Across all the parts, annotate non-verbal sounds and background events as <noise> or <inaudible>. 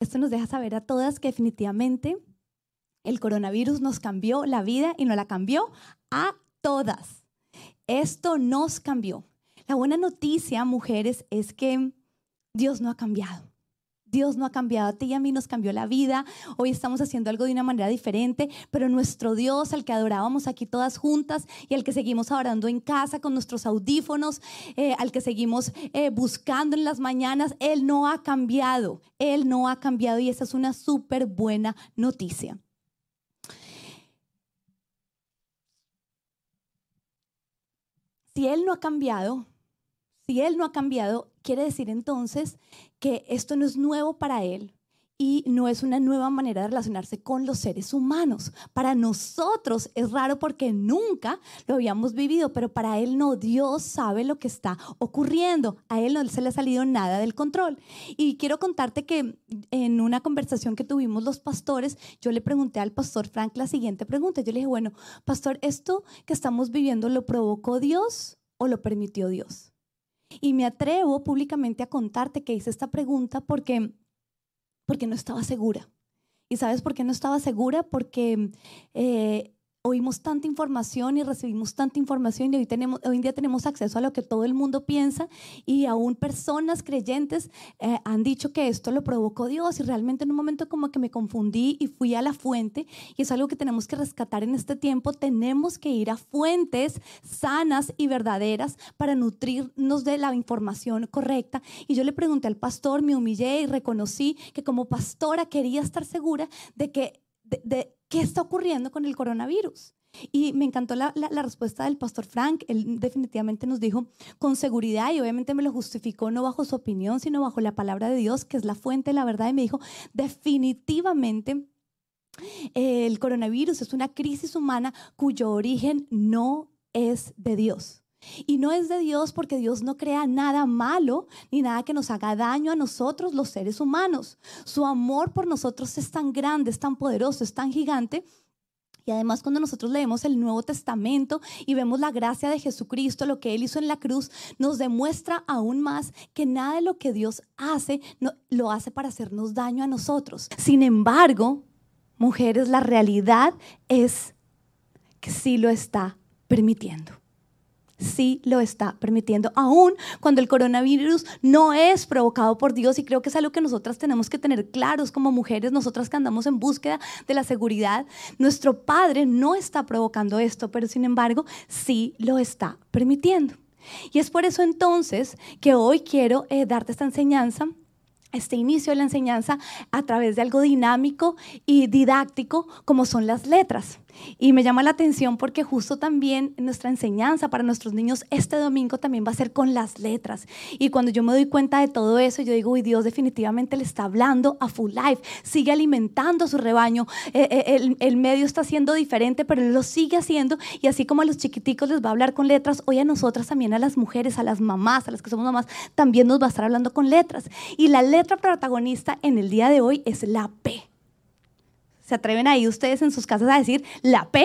Esto nos deja saber a todas que definitivamente el coronavirus nos cambió la vida y nos la cambió a todas. Esto nos cambió. La buena noticia, mujeres, es que Dios no ha cambiado. Dios no ha cambiado a ti y a mí, nos cambió la vida. Hoy estamos haciendo algo de una manera diferente, pero nuestro Dios, al que adorábamos aquí todas juntas y al que seguimos adorando en casa con nuestros audífonos, eh, al que seguimos eh, buscando en las mañanas, Él no ha cambiado. Él no ha cambiado y esa es una súper buena noticia. Si Él no ha cambiado, si Él no ha cambiado, quiere decir entonces que esto no es nuevo para Él y no es una nueva manera de relacionarse con los seres humanos. Para nosotros es raro porque nunca lo habíamos vivido, pero para Él no, Dios sabe lo que está ocurriendo. A Él no se le ha salido nada del control. Y quiero contarte que en una conversación que tuvimos los pastores, yo le pregunté al pastor Frank la siguiente pregunta. Yo le dije, bueno, pastor, ¿esto que estamos viviendo lo provocó Dios o lo permitió Dios? Y me atrevo públicamente a contarte que hice esta pregunta porque, porque no estaba segura. ¿Y sabes por qué no estaba segura? Porque eh, oímos tanta información y recibimos tanta información y hoy, tenemos, hoy en día tenemos acceso a lo que todo el mundo piensa y aún personas creyentes eh, han dicho que esto lo provocó Dios y realmente en un momento como que me confundí y fui a la fuente y es algo que tenemos que rescatar en este tiempo. Tenemos que ir a fuentes sanas y verdaderas para nutrirnos de la información correcta. Y yo le pregunté al pastor, me humillé y reconocí que como pastora quería estar segura de que qué está ocurriendo con el coronavirus. Y me encantó la, respuesta del pastor Frank. Él definitivamente nos dijo con seguridad y obviamente me lo justificó no bajo su opinión, sino bajo la palabra de Dios, que es la fuente de la verdad. Y me dijo, definitivamente el coronavirus es una crisis humana cuyo origen no es de Dios. Y no es de Dios porque Dios no crea nada malo ni nada que nos haga daño a nosotros los seres humanos. Su amor por nosotros es tan grande, es tan poderoso, es tan gigante y además cuando nosotros leemos el Nuevo Testamento y vemos la gracia de Jesucristo, lo que Él hizo en la cruz, nos demuestra aún más que nada de lo que Dios hace no, lo hace para hacernos daño a nosotros. Sin embargo, mujeres, la realidad es que sí lo está permitiendo sí lo está permitiendo, aún cuando el coronavirus no es provocado por Dios y creo que es algo que nosotras tenemos que tener claros como mujeres, nosotras que andamos en búsqueda de la seguridad, nuestro Padre no está provocando esto, pero sin embargo sí lo está permitiendo. Y es por eso entonces que hoy quiero eh, darte esta enseñanza este inicio de la enseñanza a través de algo dinámico y didáctico como son las letras. Y me llama la atención porque justo también nuestra enseñanza para nuestros niños este domingo también va a ser con las letras. Y cuando yo me doy cuenta de todo eso, yo digo, uy, Dios definitivamente le está hablando a Full Life, sigue alimentando a su rebaño, eh, eh, el, el, medio está siendo diferente, pero él lo sigue haciendo. Y así como a los chiquiticos les va a hablar con letras, hoy a nosotras también, a las mujeres, a las mamás, a las que somos mamás, también nos va a estar hablando con letras. Y la letra protagonista en el día de hoy es la P. ¿Se atreven ahí ustedes en sus casas a decir la P?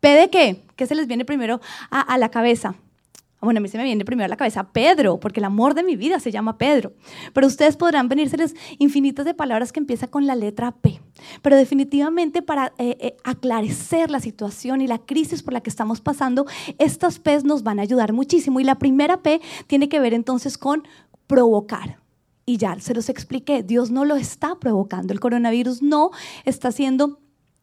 ¿P de qué? ¿Qué se les viene primero a, la cabeza? Bueno, a mí se me viene primero a la cabeza Pedro, porque el amor de mi vida se llama Pedro. Pero ustedes podrán venírseles infinitas de palabras que empiezan con la letra P. Pero definitivamente para eh, eh, aclarecer la situación y la crisis por la que estamos pasando, estas P nos van a ayudar muchísimo. Y la primera P tiene que ver entonces con provocar. Y ya se los expliqué, Dios no lo está provocando, el coronavirus no está haciendo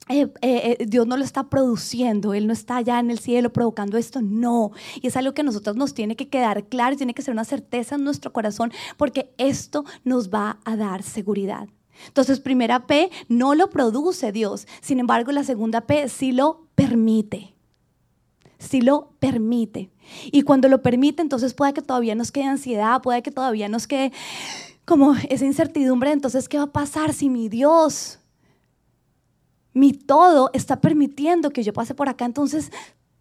eh, eh, eh, Dios no lo está produciendo, Él no está allá en el cielo provocando esto, no. Y es algo que a nosotros nos tiene que quedar claro, tiene que ser una certeza en nuestro corazón, porque esto nos va a dar seguridad. Entonces, primera P no lo produce Dios, sin embargo, la segunda P sí lo permite si lo permite. Y cuando lo permite, entonces puede que todavía nos quede ansiedad, puede que todavía nos quede como esa incertidumbre. Entonces, ¿qué va a pasar si mi Dios, mi todo, está permitiendo que yo pase por acá? Entonces,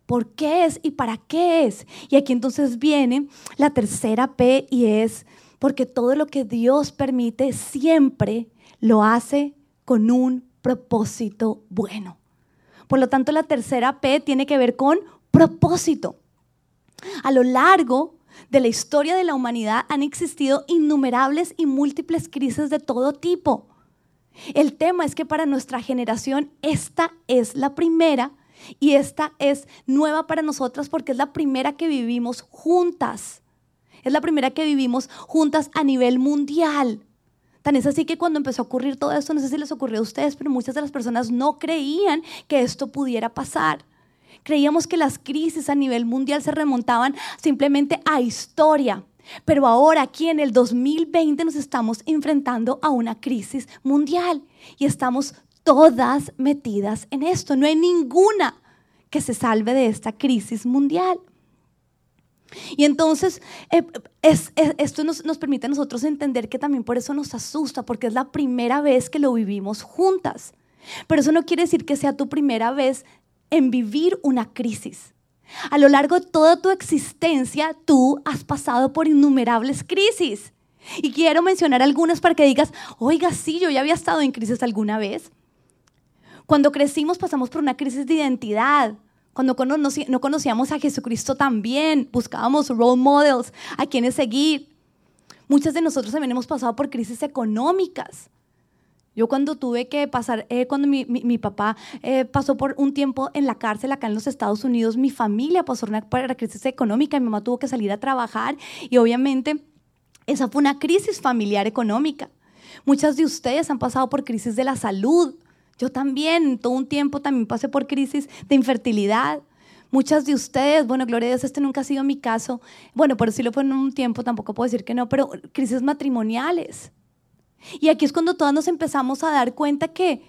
¿por qué es y para qué es? Y aquí entonces viene la tercera P y es porque todo lo que Dios permite siempre lo hace con un propósito bueno. Por lo tanto, la tercera P tiene que ver con propósito. A lo largo de la historia de la humanidad han existido innumerables y múltiples crisis de todo tipo. El tema es que para nuestra generación esta es la primera y esta es nueva para nosotras porque es la primera que vivimos juntas. Es la primera que vivimos juntas a nivel mundial. Tan es así que cuando empezó a ocurrir todo esto, no sé si les ocurrió a ustedes, pero muchas de las personas no creían que esto pudiera pasar. Creíamos que las crisis a nivel mundial se remontaban simplemente a historia. Pero ahora aquí en el 2020 nos estamos enfrentando a una crisis mundial y estamos todas metidas en esto. No hay ninguna que se salve de esta crisis mundial. Y entonces eh, esto nos, nos, permite a nosotros entender que también por eso nos asusta, porque es la primera vez que lo vivimos juntas. Pero eso no quiere decir que sea tu primera vez en vivir una crisis. A lo largo de toda tu existencia, tú has pasado por innumerables crisis. Y quiero mencionar algunas para que digas, oiga, sí, yo ya había estado en crisis alguna vez. Cuando crecimos pasamos por una crisis de identidad, cuando no conocíamos a Jesucristo también, buscábamos role models, a quienes seguir. Muchas de nosotros también hemos pasado por crisis económicas. Yo cuando tuve que pasar, eh, cuando mi, papá eh, pasó por un tiempo en la cárcel acá en los Estados Unidos, mi familia pasó por una crisis económica, mi mamá tuvo que salir a trabajar y obviamente esa fue una crisis familiar económica. Muchas de ustedes han pasado por crisis de la salud, yo también, todo un tiempo también pasé por crisis de infertilidad. Muchas de ustedes, bueno, gloria a Dios, este nunca ha sido mi caso. Bueno, pero sí lo fue en un tiempo, tampoco puedo decir que no, pero crisis matrimoniales. Y aquí es cuando todas nos empezamos a dar cuenta que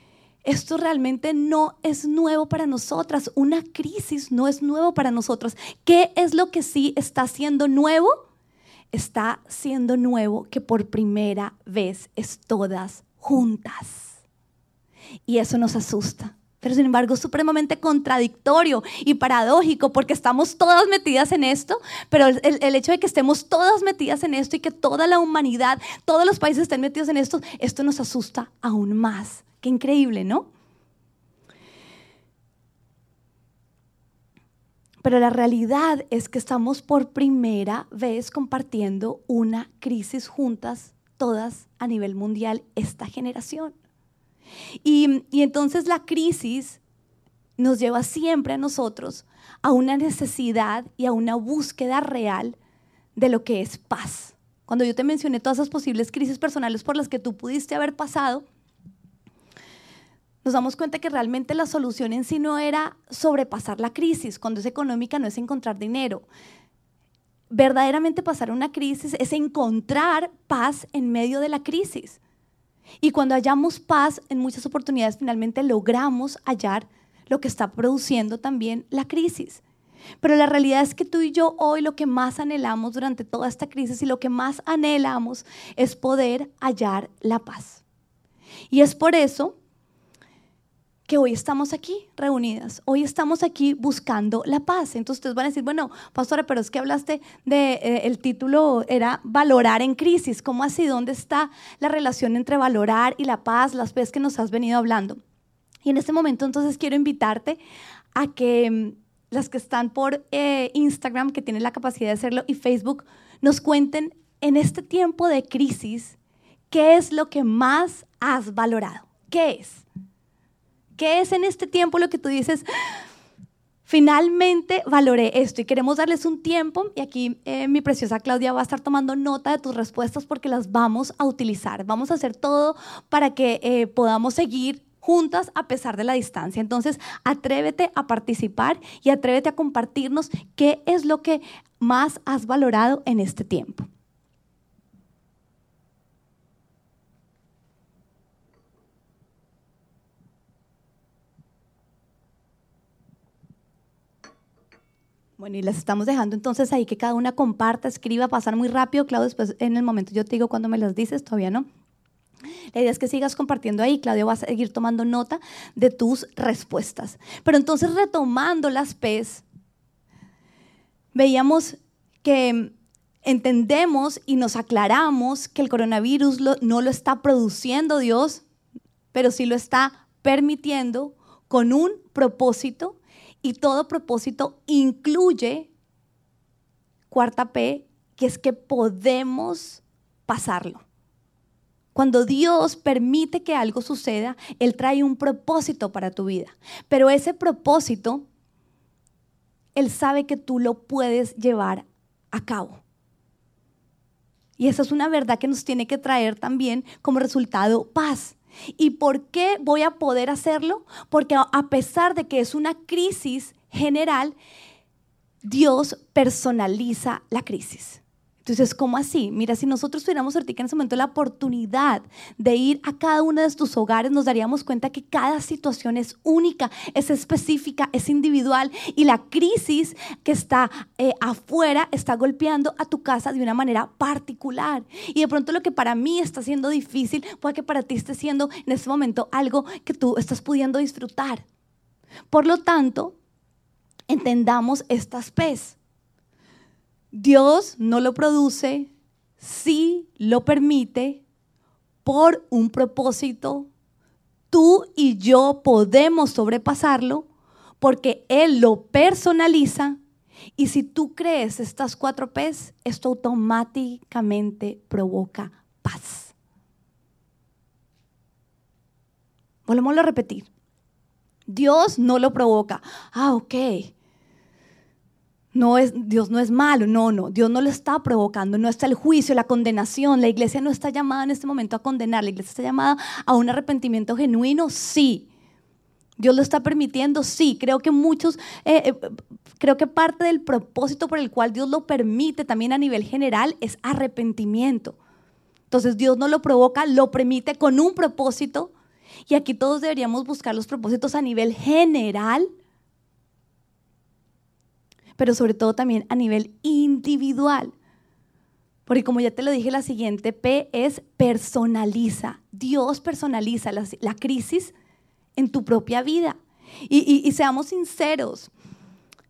esto realmente no es nuevo para nosotras. Una crisis no es nuevo para nosotras. ¿Qué es lo que sí está siendo nuevo? Está siendo nuevo que por primera vez es todas juntas y eso nos asusta. Pero sin embargo supremamente contradictorio y paradójico porque estamos todas metidas en esto, pero el, el, hecho de que estemos todas metidas en esto y que toda la humanidad, todos los países estén metidos en esto, esto nos asusta aún más. Qué increíble, ¿no? Pero la realidad es que estamos por primera vez compartiendo una crisis juntas, todas a nivel mundial, esta generación. Y, entonces la crisis nos lleva siempre a nosotros a una necesidad y a una búsqueda real de lo que es paz. Cuando yo te mencioné todas esas posibles crisis personales por las que tú pudiste haber pasado, nos damos cuenta que realmente la solución en sí no era sobrepasar la crisis. Cuando es económica no es encontrar dinero. Verdaderamente pasar una crisis es encontrar paz en medio de la crisis. Y cuando hallamos paz, en muchas oportunidades finalmente logramos hallar lo que está produciendo también la crisis. Pero la realidad es que tú y yo hoy lo que más anhelamos durante toda esta crisis y lo que más anhelamos es poder hallar la paz. Y es por eso que hoy estamos aquí reunidas, hoy estamos aquí buscando la paz. Entonces ustedes van a decir, bueno, pastora, pero es que hablaste de, eh, el título era valorar en crisis. ¿Cómo así? ¿Dónde está la relación entre valorar y la paz, las veces que nos has venido hablando? Y en este momento entonces quiero invitarte a que mm, las que están por eh, Instagram, que tienen la capacidad de hacerlo, y Facebook, nos cuenten en este tiempo de crisis, ¿qué es lo que más has valorado? ¿Qué es? ¿Qué es en este tiempo lo que tú dices? Finalmente valoré esto y queremos darles un tiempo y aquí eh, mi preciosa Claudia va a estar tomando nota de tus respuestas porque las vamos a utilizar. Vamos a hacer todo para que eh, podamos seguir juntas a pesar de la distancia. Entonces, atrévete a participar y atrévete a compartirnos qué es lo que más has valorado en este tiempo. Bueno, y les estamos dejando entonces ahí que cada una comparta, escriba, pasar muy rápido. Claudio, después en el momento yo te digo cuando me las dices, todavía no. La idea es que sigas compartiendo ahí. Claudio va a seguir tomando nota de tus respuestas. Pero entonces, retomando las P's, veíamos que entendemos y nos aclaramos que el coronavirus no lo está produciendo Dios, pero sí lo está permitiendo con un propósito y todo propósito incluye, cuarta P, que es que podemos pasarlo. Cuando Dios permite que algo suceda, Él trae un propósito para tu vida. Pero ese propósito, Él sabe que tú lo puedes llevar a cabo. Y esa es una verdad que nos tiene que traer también como resultado paz. ¿Y por qué voy a poder hacerlo? Porque a pesar de que es una crisis general, Dios personaliza la crisis. Entonces, ¿cómo así? Mira, si nosotros tuviéramos ahorita en ese momento la oportunidad de ir a cada uno de tus hogares, nos daríamos cuenta que cada situación es única, es específica, es individual y la crisis que está eh, afuera está golpeando a tu casa de una manera particular. Y de pronto lo que para mí está siendo difícil puede que para ti esté siendo en este momento algo que tú estás pudiendo disfrutar. Por lo tanto, entendamos estas pez. Dios no lo produce, sí lo permite por un propósito. Tú y yo podemos sobrepasarlo porque Él lo personaliza. Y si tú crees estas cuatro P's, esto automáticamente provoca paz. Volvemos a repetir. Dios no lo provoca. Ah, ok no es, Dios no es malo, no, no, Dios no lo está provocando, no está el juicio, la condenación, la iglesia no está llamada en este momento a condenar, la iglesia está llamada a un arrepentimiento genuino, sí. Dios lo está permitiendo, sí. Creo que muchos, eh, eh, creo que parte del propósito por el cual Dios lo permite también a nivel general es arrepentimiento. Entonces Dios no lo provoca, lo permite con un propósito. Y aquí todos deberíamos buscar los propósitos a nivel general pero sobre todo también a nivel individual. Porque como ya te lo dije, la siguiente P es personaliza. Dios personaliza la, crisis en tu propia vida. Y, seamos sinceros,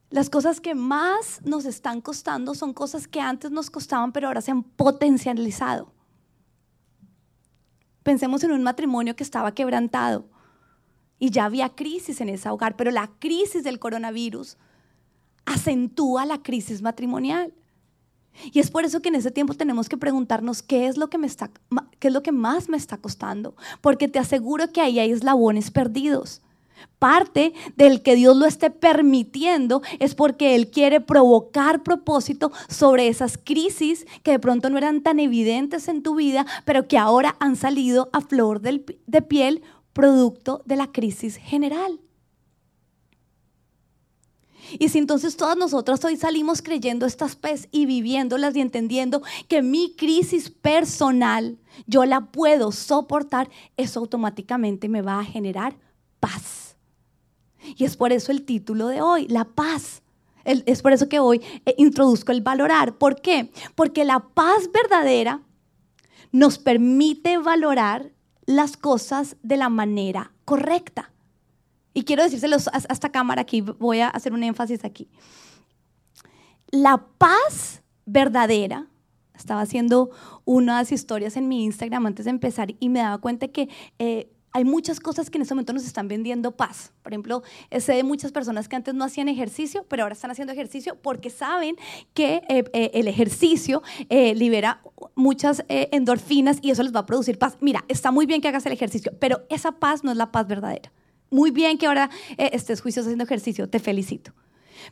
las cosas que más nos están costando son cosas que antes nos costaban, pero ahora se han potencializado. Pensemos en un matrimonio que estaba quebrantado y ya había crisis en ese hogar, pero la crisis del coronavirus acentúa la crisis matrimonial. Y es por eso que en ese tiempo tenemos que preguntarnos qué es lo que me está qué es lo que más me está costando, porque te aseguro que ahí hay eslabones perdidos. Parte del que Dios lo esté permitiendo es porque Él quiere provocar propósito sobre esas crisis que de pronto no eran tan evidentes en tu vida, pero que ahora han salido a flor de piel producto de la crisis general. Y si entonces todas nosotras hoy salimos creyendo estas pez y viviéndolas y entendiendo que mi crisis personal yo la puedo soportar, eso automáticamente me va a generar paz. Y es por eso el título de hoy, la paz. es por eso que hoy eh, introduzco el valorar. ¿Por qué? Porque la paz verdadera nos permite valorar las cosas de la manera correcta. Y quiero decírselos a esta cámara aquí, voy a hacer un énfasis aquí. La paz verdadera, estaba haciendo unas historias en mi Instagram antes de empezar y me daba cuenta que eh, hay muchas cosas que en este momento nos están vendiendo paz. Por ejemplo, sé de muchas personas que antes no hacían ejercicio, pero ahora están haciendo ejercicio porque saben que eh, eh, el ejercicio libera muchas endorfinas y eso les va a producir paz. Mira, está muy bien que hagas el ejercicio, pero esa paz no es la paz verdadera. Muy bien que ahora eh, estés juicioso haciendo ejercicio, te felicito.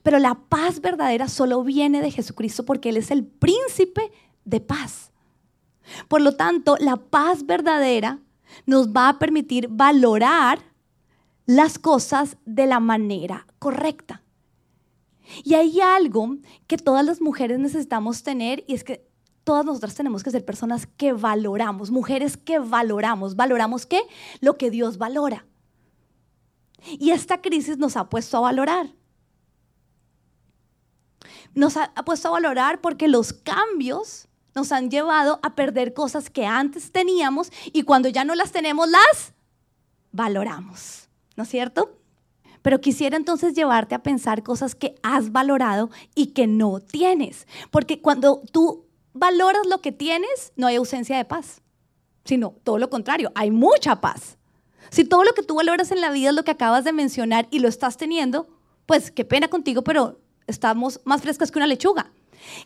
Pero la paz verdadera solo viene de Jesucristo porque Él es el príncipe de paz. Por lo tanto, la paz verdadera nos va a permitir valorar las cosas de la manera correcta. Y hay algo que todas las mujeres necesitamos tener y es que todas nosotras tenemos que ser personas que valoramos, mujeres que valoramos. ¿Valoramos qué? Lo que Dios valora. Y esta crisis nos ha puesto a valorar. Nos ha, puesto a valorar porque los cambios nos han llevado a perder cosas que antes teníamos y cuando ya no las tenemos las valoramos. ¿No es cierto? Pero quisiera entonces llevarte a pensar cosas que has valorado y que no tienes. Porque cuando tú valoras lo que tienes, no hay ausencia de paz, sino todo lo contrario, hay mucha paz. Si todo lo que tú valoras en la vida es lo que acabas de mencionar y lo estás teniendo, pues qué pena contigo, pero estamos más frescas que una lechuga.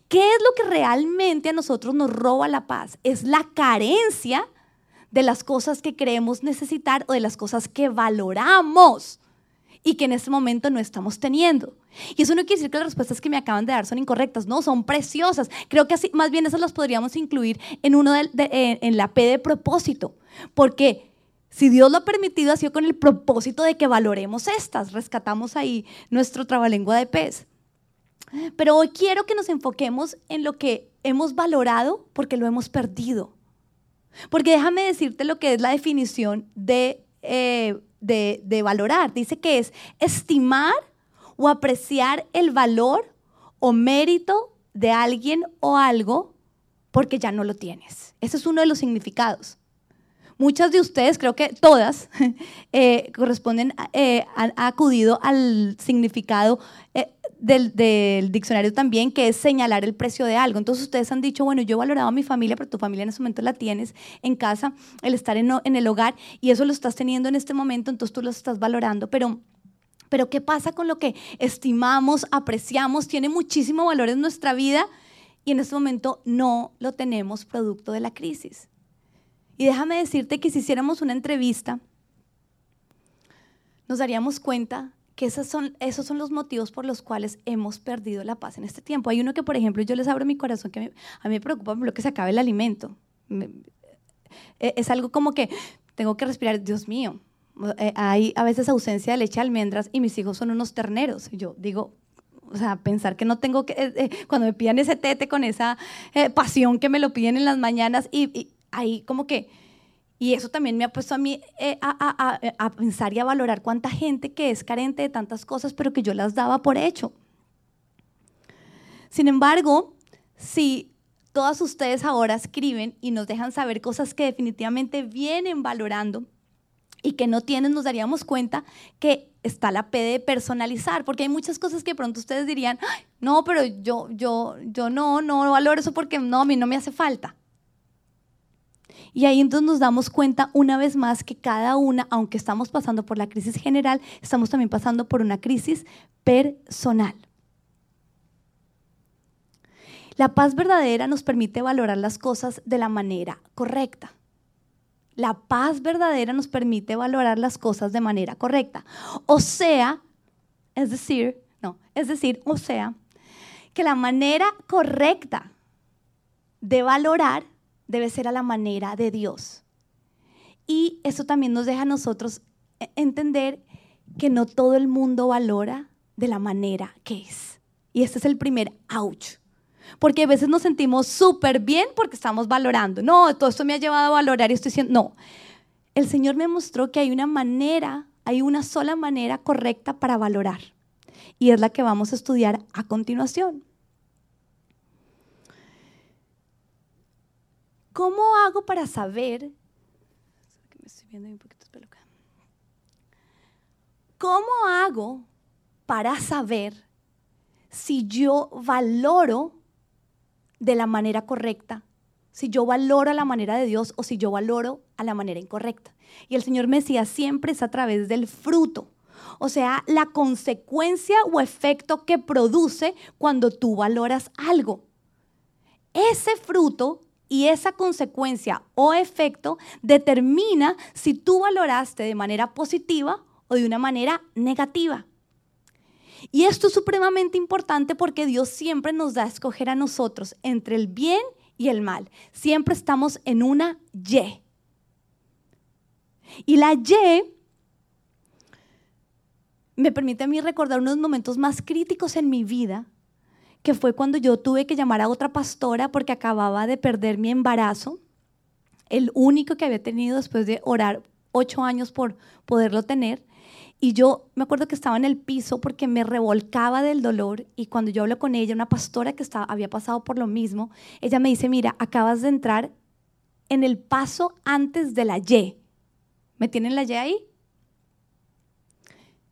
¿Qué es lo que realmente a nosotros nos roba la paz? Es la carencia de las cosas que creemos necesitar o de las cosas que valoramos y que en este momento no estamos teniendo. Y eso no quiere decir que las respuestas que me acaban de dar son incorrectas, no, son preciosas. Creo que así, más bien esas las podríamos incluir en, uno de, en la P de propósito, porque si Dios lo ha permitido, ha sido con el propósito de que valoremos estas. Rescatamos ahí nuestro trabalengua de pez. Pero hoy quiero que nos enfoquemos en lo que hemos valorado porque lo hemos perdido. Porque déjame decirte lo que es la definición de, eh, de, de valorar. Dice que es estimar o apreciar el valor o mérito de alguien o algo porque ya no lo tienes. Ese es uno de los significados. Muchas de ustedes, creo que todas, <laughs> eh, corresponden, eh, han, acudido al significado eh, del, diccionario también, que es señalar el precio de algo. Entonces ustedes han dicho, bueno, yo he valorado a mi familia, pero tu familia en ese momento la tienes en casa, el estar en, en el hogar, y eso lo estás teniendo en este momento, entonces tú lo estás valorando, pero... Pero ¿qué pasa con lo que estimamos, apreciamos? Tiene muchísimo valor en nuestra vida y en este momento no lo tenemos producto de la crisis. Y déjame decirte que si hiciéramos una entrevista, nos daríamos cuenta que esos son, esos son los motivos por los cuales hemos perdido la paz en este tiempo. Hay uno que, por ejemplo, yo les abro mi corazón, que a mí me preocupa lo que se acabe el alimento. E, es algo como que tengo que respirar, Dios mío, eh, hay a veces ausencia de leche de almendras y mis hijos son unos terneros. Yo digo, o sea, pensar que no tengo que, eh, eh, cuando me pidan ese tete con esa pasión que me lo piden en las mañanas y ahí como que, y eso también me ha puesto a mí eh, a, pensar y a valorar cuánta gente que es carente de tantas cosas, pero que yo las daba por hecho. Sin embargo, si todas ustedes ahora escriben y nos dejan saber cosas que definitivamente vienen valorando y que no tienen, nos daríamos cuenta que está la P de personalizar, porque hay muchas cosas que pronto ustedes dirían, no, pero yo, yo, yo no, no valoro eso porque no, a mí no me hace falta. Y ahí entonces nos damos cuenta una vez más que cada una, aunque estamos pasando por la crisis general, estamos también pasando por una crisis personal. La paz verdadera nos permite valorar las cosas de la manera correcta. La paz verdadera nos permite valorar las cosas de manera correcta. O sea, es decir, no, es decir, o sea, que la manera correcta de valorar debe ser a la manera de Dios. Y eso también nos deja a nosotros e-, entender que no todo el mundo valora de la manera que es. Y este es el primer ouch. Porque a veces nos sentimos súper bien porque estamos valorando. No, todo esto me ha llevado a valorar y estoy diciendo, no. El Señor me mostró que hay una manera, hay una sola manera correcta para valorar. Y es la que vamos a estudiar a continuación. ¿Cómo hago para saber? ¿Cómo hago para saber si yo valoro de la manera correcta? Si yo valoro a la manera de Dios o si yo valoro a la manera incorrecta. Y el Señor me decía, siempre es a través del fruto. O sea, la consecuencia o efecto que produce cuando tú valoras algo. Ese fruto y esa consecuencia o efecto determina si tú valoraste de manera positiva o de una manera negativa. Y esto es supremamente importante porque Dios siempre nos da a escoger a nosotros entre el bien y el mal. Siempre estamos en una Y. Y la Y me permite a mí recordar unos momentos más críticos en mi vida que fue cuando yo tuve que llamar a otra pastora porque acababa de perder mi embarazo, el único que había tenido después de orar ocho años por poderlo tener. Y yo me acuerdo que estaba en el piso porque me revolcaba del dolor y cuando yo hablo con ella, una pastora que estaba, había pasado por lo mismo, ella me dice, mira, acabas de entrar en el paso antes de la Y. ¿Me tienen la Y ahí?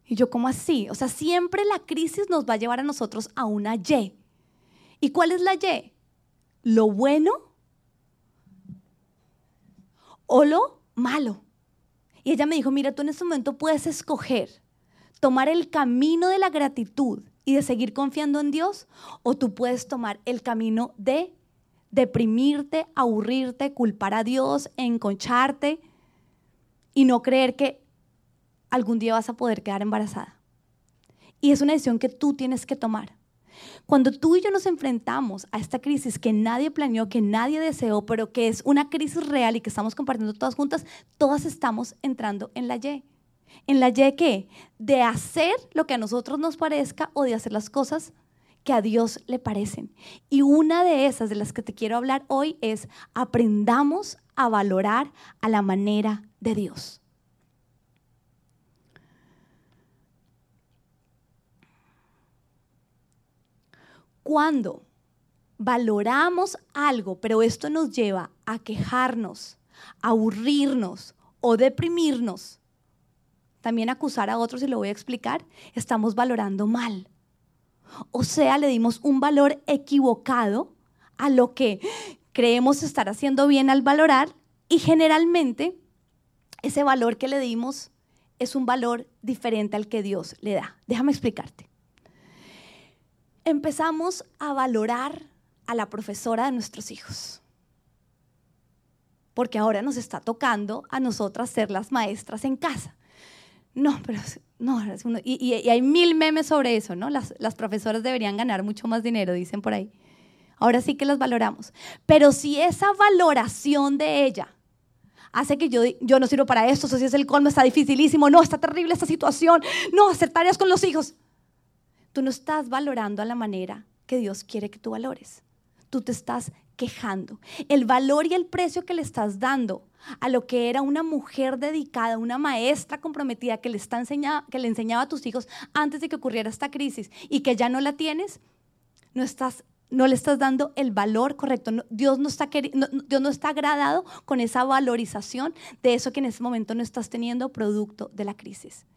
Y yo, ¿cómo así? O sea, siempre la crisis nos va a llevar a nosotros a una Y. ¿Y cuál es la Y? ¿Lo bueno o lo malo? Y ella me dijo, mira, tú en este momento puedes escoger tomar el camino de la gratitud y de seguir confiando en Dios, o tú puedes tomar el camino de deprimirte, aburrirte, culpar a Dios, enconcharte y no creer que algún día vas a poder quedar embarazada. Y es una decisión que tú tienes que tomar. Cuando tú y yo nos enfrentamos a esta crisis que nadie planeó, que nadie deseó, pero que es una crisis real y que estamos compartiendo todas juntas, todas estamos entrando en la Y. ¿En la Y qué? De hacer lo que a nosotros nos parezca o de hacer las cosas que a Dios le parecen. Y una de esas de las que te quiero hablar hoy es aprendamos a valorar a la manera de Dios. Cuando valoramos algo, pero esto nos lleva a quejarnos, a aburrirnos o deprimirnos, también acusar a otros, y lo voy a explicar, estamos valorando mal. O sea, le dimos un valor equivocado a lo que creemos estar haciendo bien al valorar y generalmente ese valor que le dimos es un valor diferente al que Dios le da. Déjame explicarte. Empezamos a valorar a la profesora de nuestros hijos. Porque ahora nos está tocando a nosotras ser las maestras en casa. No, pero no, y, hay mil memes sobre eso, ¿no? Las, las profesoras deberían ganar mucho más dinero, dicen por ahí. Ahora sí que las valoramos. Pero si esa valoración de ella hace que yo, yo no sirvo para esto, eso sí es el colmo, está dificilísimo, no, está terrible esta situación, no, hacer tareas con los hijos. Tú no estás valorando a la manera que Dios quiere que tú valores. Tú te estás quejando. El valor y el precio que le estás dando a lo que era una mujer dedicada, una maestra comprometida que le, está que le enseñaba a tus hijos antes de que ocurriera esta crisis y que ya no la tienes, no estás no le estás dando el valor correcto. Dios, no está Dios no está agradado con esa valorización de eso que en ese momento no estás teniendo producto de la crisis.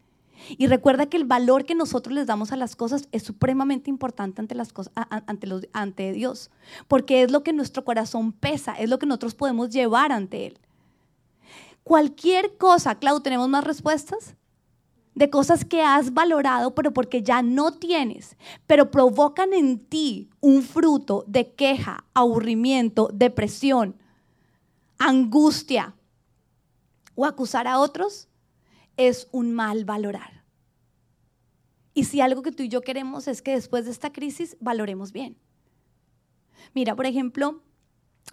Y recuerda que el valor que nosotros les damos a las cosas es supremamente importante ante, las cosas, ante, los, ante Dios, porque es lo que nuestro corazón pesa, es lo que nosotros podemos llevar ante Él. Cualquier cosa, Clau, ¿tenemos más respuestas? De cosas que has valorado, pero porque ya no tienes, pero provocan en ti un fruto de queja, aburrimiento, depresión, angustia o acusar a otros, es un mal valorar. Y si algo que tú y yo queremos es que después de esta crisis valoremos bien. Mira, por ejemplo,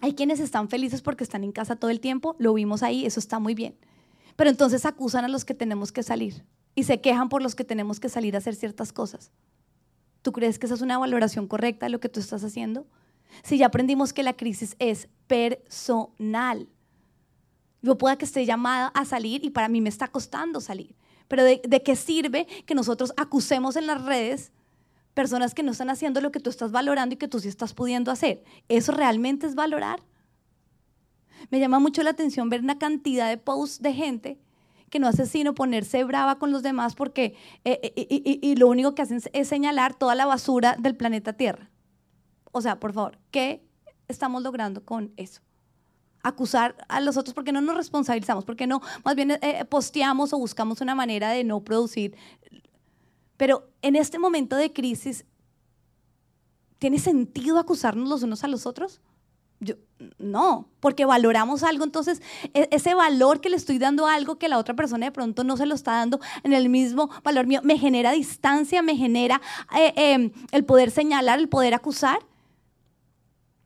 hay quienes están felices porque están en casa todo el tiempo, lo vimos ahí, eso está muy bien. Pero entonces acusan a los que tenemos que salir y se quejan por los que tenemos que salir a hacer ciertas cosas. ¿Tú crees que esa es una valoración correcta de lo que tú estás haciendo? Si ya aprendimos que la crisis es personal. Yo pueda que esté llamada a salir y para mí me está costando salir. Pero de, ¿de qué sirve que nosotros acusemos en las redes personas que no están haciendo lo que tú estás valorando y que tú sí estás pudiendo hacer. ¿Eso realmente es valorar? Me llama mucho la atención ver una cantidad de posts de gente que no hace sino ponerse brava con los demás porque eh, eh, y, lo único que hacen es señalar toda la basura del planeta Tierra. O sea, por favor, ¿qué estamos logrando con eso? Acusar a los otros porque no nos responsabilizamos, porque no, más bien eh, posteamos o buscamos una manera de no producir pero en este momento de crisis, ¿tiene sentido acusarnos los unos a los otros? Yo, no, porque valoramos algo, entonces e, ese valor que le estoy dando a algo que la otra persona de pronto no se lo está dando en el mismo valor mío, me genera distancia, me genera eh, em, el poder señalar, el poder acusar.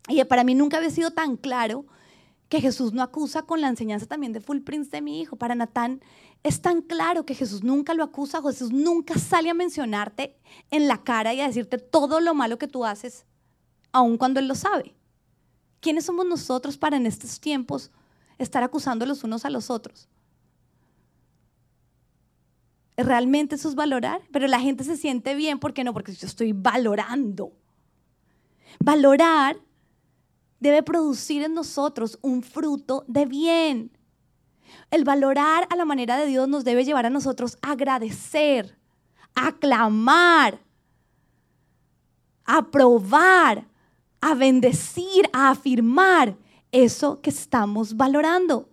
Y para mí nunca había sido tan claro que Jesús no acusa con la enseñanza también de Full Prince de mi hijo. Para Natán es tan claro que Jesús nunca lo acusa, Jesús nunca sale a mencionarte en la cara y a decirte todo lo malo que tú haces, aun cuando Él lo sabe. ¿Quiénes somos nosotros para en estos tiempos estar acusando los unos a los otros? ¿Realmente eso es valorar? Pero la gente se siente bien, ¿por qué no? Porque yo estoy valorando. Valorar debe producir en nosotros un fruto de bien. El valorar a la manera de Dios nos debe llevar a nosotros a agradecer, a aclamar, a aprobar, a bendecir, a afirmar eso que estamos valorando.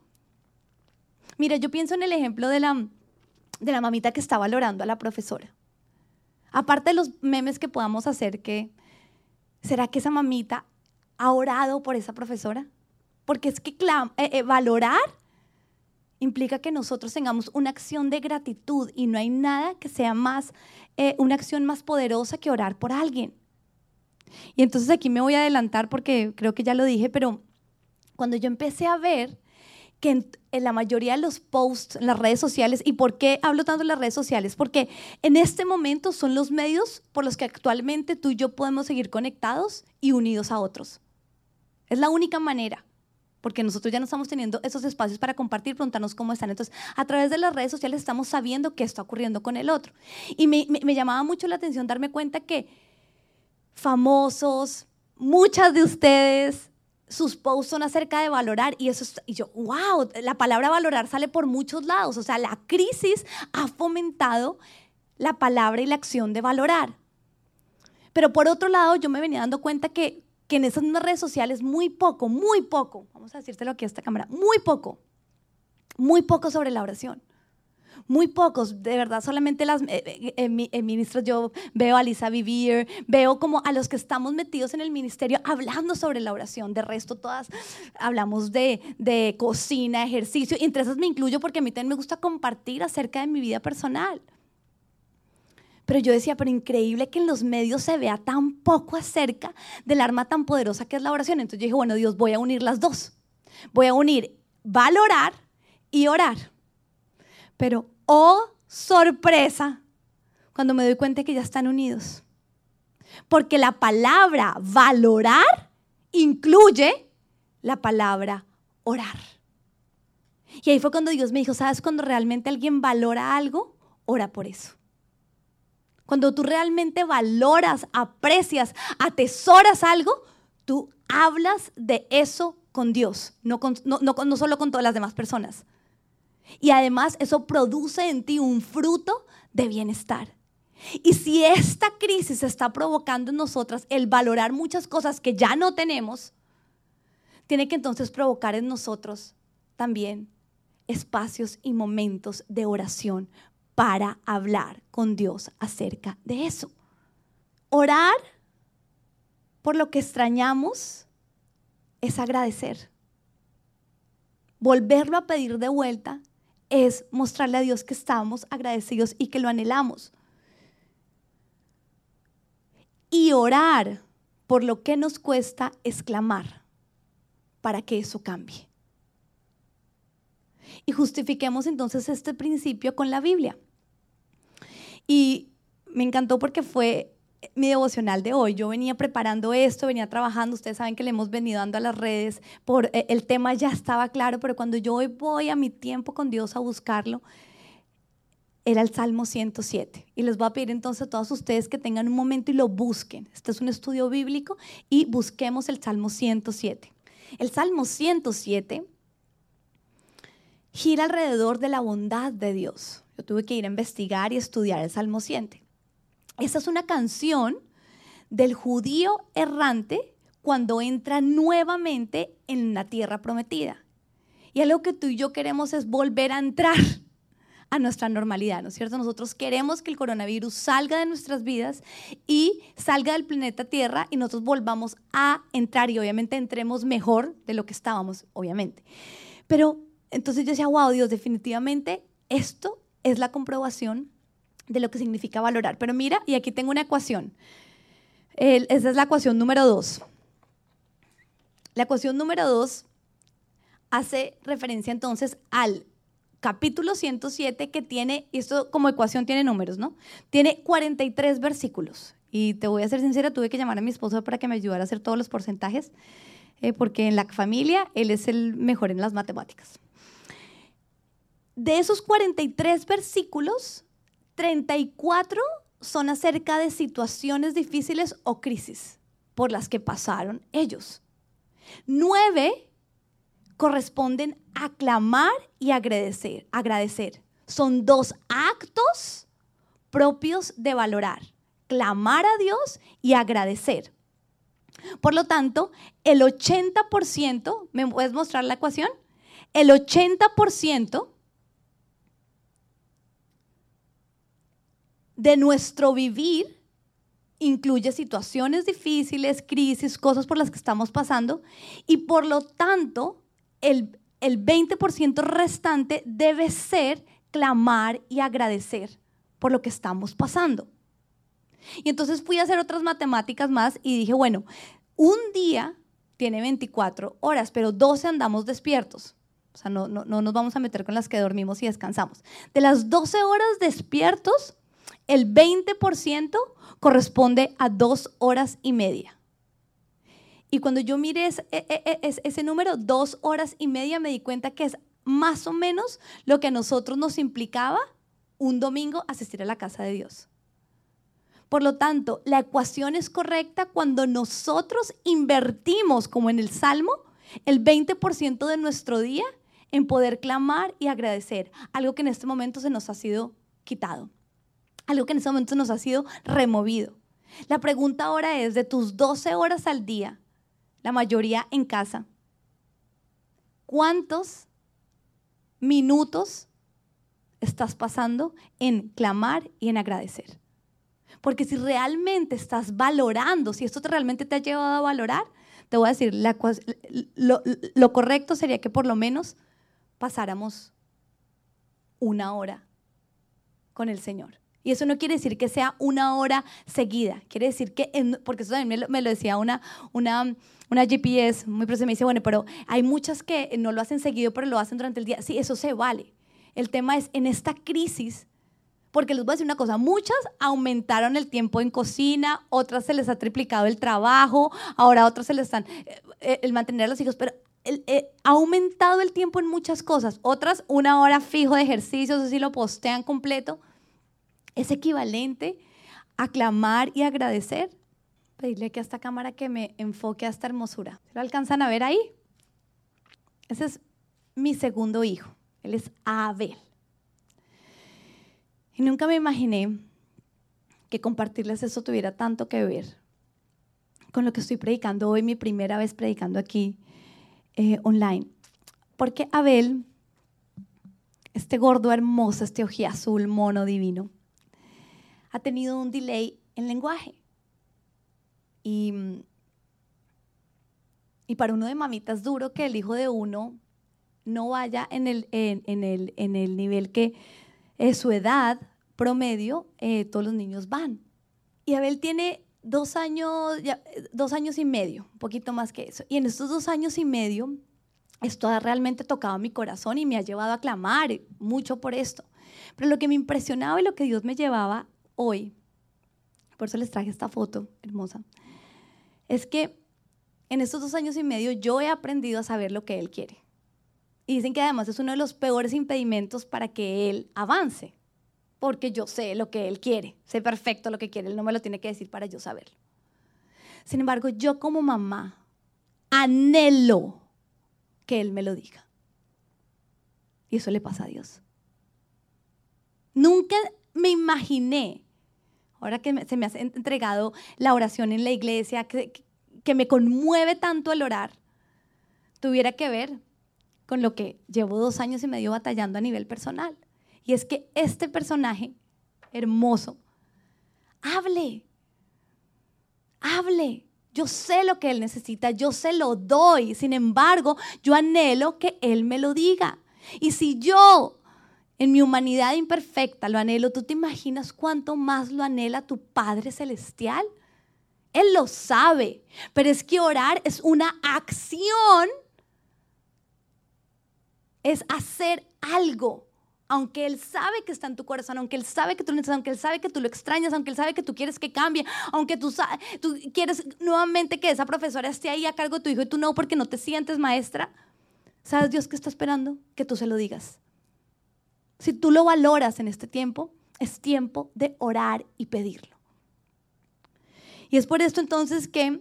Mira, yo pienso en el ejemplo de la, de la mamita que está valorando a la profesora. Aparte de los memes que podamos hacer, que ¿será que esa mamita ha orado por esa profesora? Porque es que eh, eh, valorar implica que nosotros tengamos una acción de gratitud y no hay nada que sea más, eh, una acción más poderosa que orar por alguien. Y entonces aquí me voy a adelantar porque creo que ya lo dije, pero cuando yo empecé a ver que en, la mayoría de los posts en las redes sociales, ¿y por qué hablo tanto de las redes sociales? Porque en este momento son los medios por los que actualmente tú y yo podemos seguir conectados y unidos a otros. Es la única manera porque nosotros ya no estamos teniendo esos espacios para compartir, preguntarnos cómo están. Entonces, a través de las redes sociales estamos sabiendo qué está ocurriendo con el otro. Y me, me llamaba mucho la atención darme cuenta que famosos, muchas de ustedes, sus posts son acerca de valorar y eso y yo, wow, la palabra valorar sale por muchos lados, o sea, la crisis ha fomentado la palabra y la acción de valorar. Pero por otro lado, yo me venía dando cuenta que, que en esas redes sociales muy poco, muy poco, vamos a decírtelo aquí a esta cámara, muy poco, muy poco sobre la oración muy pocos, de verdad, solamente las eh, eh, eh, ministros, yo veo a Lisa Vivir, veo como a los que estamos metidos en el ministerio hablando sobre la oración, de resto todas hablamos de, de cocina, ejercicio, y entre esas me incluyo porque a mí también me gusta compartir acerca de mi vida personal. Pero yo decía, pero increíble que en los medios se vea tan poco acerca del arma tan poderosa que es la oración. Entonces yo dije, bueno, Dios, voy a unir las dos. Voy a unir valorar y orar. Pero, oh sorpresa, cuando me doy cuenta que ya están unidos. Porque la palabra valorar incluye la palabra orar. Y ahí fue cuando Dios me dijo, ¿sabes? Cuando realmente alguien valora algo, ora por eso. Cuando tú realmente valoras, aprecias, atesoras algo, tú hablas de eso con Dios, no, no solo con todas las demás personas. Y además eso produce en ti un fruto de bienestar. Y si esta crisis está provocando en nosotras el valorar muchas cosas que ya no tenemos, tiene que entonces provocar en nosotros también espacios y momentos de oración para hablar con Dios acerca de eso. Orar por lo que extrañamos es agradecer. Volverlo a pedir de vuelta es mostrarle a Dios que estamos agradecidos y que lo anhelamos. Y orar por lo que nos cuesta exclamar para que eso cambie. Y justifiquemos entonces este principio con la Biblia. Y me encantó porque fue mi devocional de hoy. Yo venía preparando esto, venía trabajando, ustedes saben que le hemos venido dando a las redes, por eh, el tema ya estaba claro, pero cuando yo hoy voy a mi tiempo con Dios a buscarlo, era el Salmo 107. Y les voy a pedir entonces a todos ustedes que tengan un momento y lo busquen. Este es un estudio bíblico y busquemos el Salmo 107. El Salmo 107 gira alrededor de la bondad de Dios. Yo tuve que ir a investigar y estudiar el Salmo 100. Esa es una canción del judío errante cuando entra nuevamente en la tierra prometida. Y algo que tú y yo queremos es volver a entrar a nuestra normalidad, ¿no es cierto? Nosotros queremos que el coronavirus salga de nuestras vidas y salga del planeta Tierra y nosotros volvamos a entrar y obviamente entremos mejor de lo que estábamos, obviamente. Pero entonces yo decía, wow, Dios, definitivamente esto es la comprobación de lo que significa valorar. Pero mira, y aquí tengo una ecuación. esa es la ecuación número dos. La ecuación número dos hace referencia entonces al capítulo 107 que tiene, esto como ecuación tiene números, ¿no? Tiene 43 versículos. Y te voy a ser sincera, tuve que llamar a mi esposo para que me ayudara a hacer todos los porcentajes, eh, porque en la familia él es el mejor en las matemáticas. De esos 43 versículos, 34 son acerca de situaciones difíciles o crisis por las que pasaron ellos. 9 corresponden a clamar y agradecer. agradecer. Son dos actos propios de valorar. Clamar a Dios y agradecer. Por lo tanto, el 80%, ¿me puedes mostrar la ecuación? El 80% de nuestro vivir incluye situaciones difíciles, crisis, cosas por las que estamos pasando y por lo tanto el, el 20% restante debe ser clamar y agradecer por lo que estamos pasando. Y entonces fui a hacer otras matemáticas más y dije, bueno, un día tiene 24 horas, pero 12 andamos despiertos. O sea, no, no, no nos vamos a meter con las que dormimos y descansamos. De las 12 horas despiertos, el 20% corresponde a dos horas y media. Y cuando yo miré ese, e, e, e, ese número, dos horas y media, me di cuenta que es más o menos lo que a nosotros nos implicaba un domingo asistir a la casa de Dios. Por lo tanto, la ecuación es correcta cuando nosotros invertimos, como en el Salmo, el 20% de nuestro día en poder clamar y agradecer, algo que en este momento se nos ha sido quitado, algo que en este momento nos ha sido removido. La pregunta ahora es, de tus 12 horas al día, la mayoría en casa, ¿cuántos minutos estás pasando en clamar y en agradecer? Porque si realmente estás valorando, si esto realmente te ha llevado a valorar, te voy a decir, lo, correcto sería que por lo menos pasáramos una hora con el Señor. Y eso no quiere decir que sea una hora seguida, quiere decir que, porque eso también me lo, decía una, una, una GPS muy próxima, me dice, bueno, pero hay muchas que no lo hacen seguido, pero lo hacen durante el día. Sí, eso se vale. El tema es, en esta crisis porque les voy a decir una cosa, muchas aumentaron el tiempo en cocina, otras se les ha triplicado el trabajo, ahora otras se les están, eh, eh, el mantener a los hijos, pero eh, ha aumentado el tiempo en muchas cosas. Otras, una hora fijo de ejercicio, eso sí lo postean completo. Es equivalente a clamar y agradecer. Pedirle aquí a esta cámara que me enfoque a esta hermosura. ¿Lo alcanzan a ver ahí? Ese es mi segundo hijo. Él es Abel. Y nunca me imaginé que compartirles eso tuviera tanto que ver con lo que estoy predicando hoy, mi primera vez predicando aquí eh, online. Porque Abel, este gordo hermoso, este azul mono divino, ha tenido un delay en lenguaje. Y, y para uno de mamitas duro que el hijo de uno no vaya en el, en, el, en el nivel que es su edad promedio, eh, todos los niños van. Y Abel tiene dos años, dos años y medio, un poquito más que eso. Y en estos dos años y medio, esto ha realmente tocado mi corazón y me ha llevado a clamar mucho por esto. Pero lo que me impresionaba y lo que Dios me llevaba hoy, por eso les traje esta foto hermosa, es que en estos dos años y medio yo he aprendido a saber lo que Él quiere. Y dicen que además es uno de los peores impedimentos para que Él avance porque yo sé lo que Él quiere, sé perfecto lo que quiere, Él no me lo tiene que decir para yo saberlo. Sin embargo, yo como mamá anhelo que Él me lo diga. Y eso le pasa a Dios. Nunca me imaginé, ahora que se me ha entregado la oración en la iglesia, que, me conmueve tanto el orar, tuviera que ver con lo que llevo dos años y medio batallando a nivel personal. Y es que este personaje hermoso, hable, hable. Yo sé lo que él necesita, yo se lo doy. Sin embargo, yo anhelo que él me lo diga. Y si yo, en mi humanidad imperfecta, lo anhelo, ¿tú te imaginas cuánto más lo anhela tu Padre Celestial? Él lo sabe, pero es que orar es una acción, es hacer algo aunque Él sabe que está en tu corazón, aunque Él sabe que tú necesitas, aunque Él sabe que tú lo extrañas, aunque Él sabe que tú quieres que cambie, aunque tú, tú quieres nuevamente que esa profesora esté ahí a cargo de tu hijo y tú no porque no te sientes maestra, ¿sabes Dios que está esperando? Que tú se lo digas. Si tú lo valoras en este tiempo, es tiempo de orar y pedirlo. Y es por esto entonces que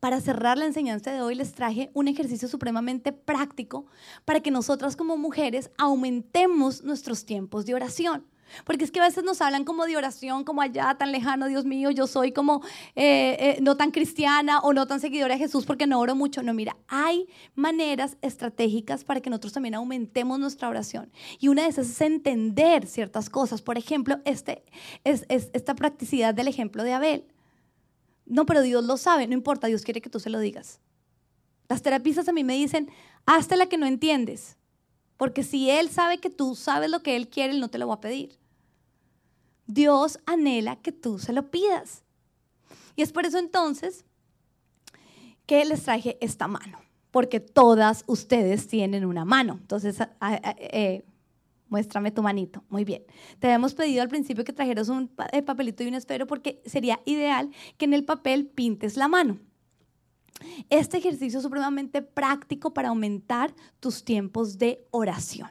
para cerrar la enseñanza de hoy les traje un ejercicio supremamente práctico para que nosotras como mujeres aumentemos nuestros tiempos de oración. Porque es que a veces nos hablan como de oración, como allá tan lejano, Dios mío, yo soy como eh, eh, no tan cristiana o no tan seguidora de Jesús porque no oro mucho. No, mira, hay maneras estratégicas para que nosotros también aumentemos nuestra oración. Y una de esas es entender ciertas cosas. Por ejemplo, este, es esta practicidad del ejemplo de Abel. No, pero Dios lo sabe, no importa, Dios quiere que tú se lo digas. Las terapistas a mí me dicen, hasta la que no entiendes, porque si Él sabe que tú sabes lo que Él quiere, Él no te lo va a pedir. Dios anhela que tú se lo pidas. Y es por eso entonces que les traje esta mano, porque todas ustedes tienen una mano. Entonces, eh, muéstrame tu manito. Muy bien. Te habíamos pedido al principio que trajeras un eh, papelito y un esfero porque sería ideal que en el papel pintes la mano. Este ejercicio es supremamente práctico para aumentar tus tiempos de oración.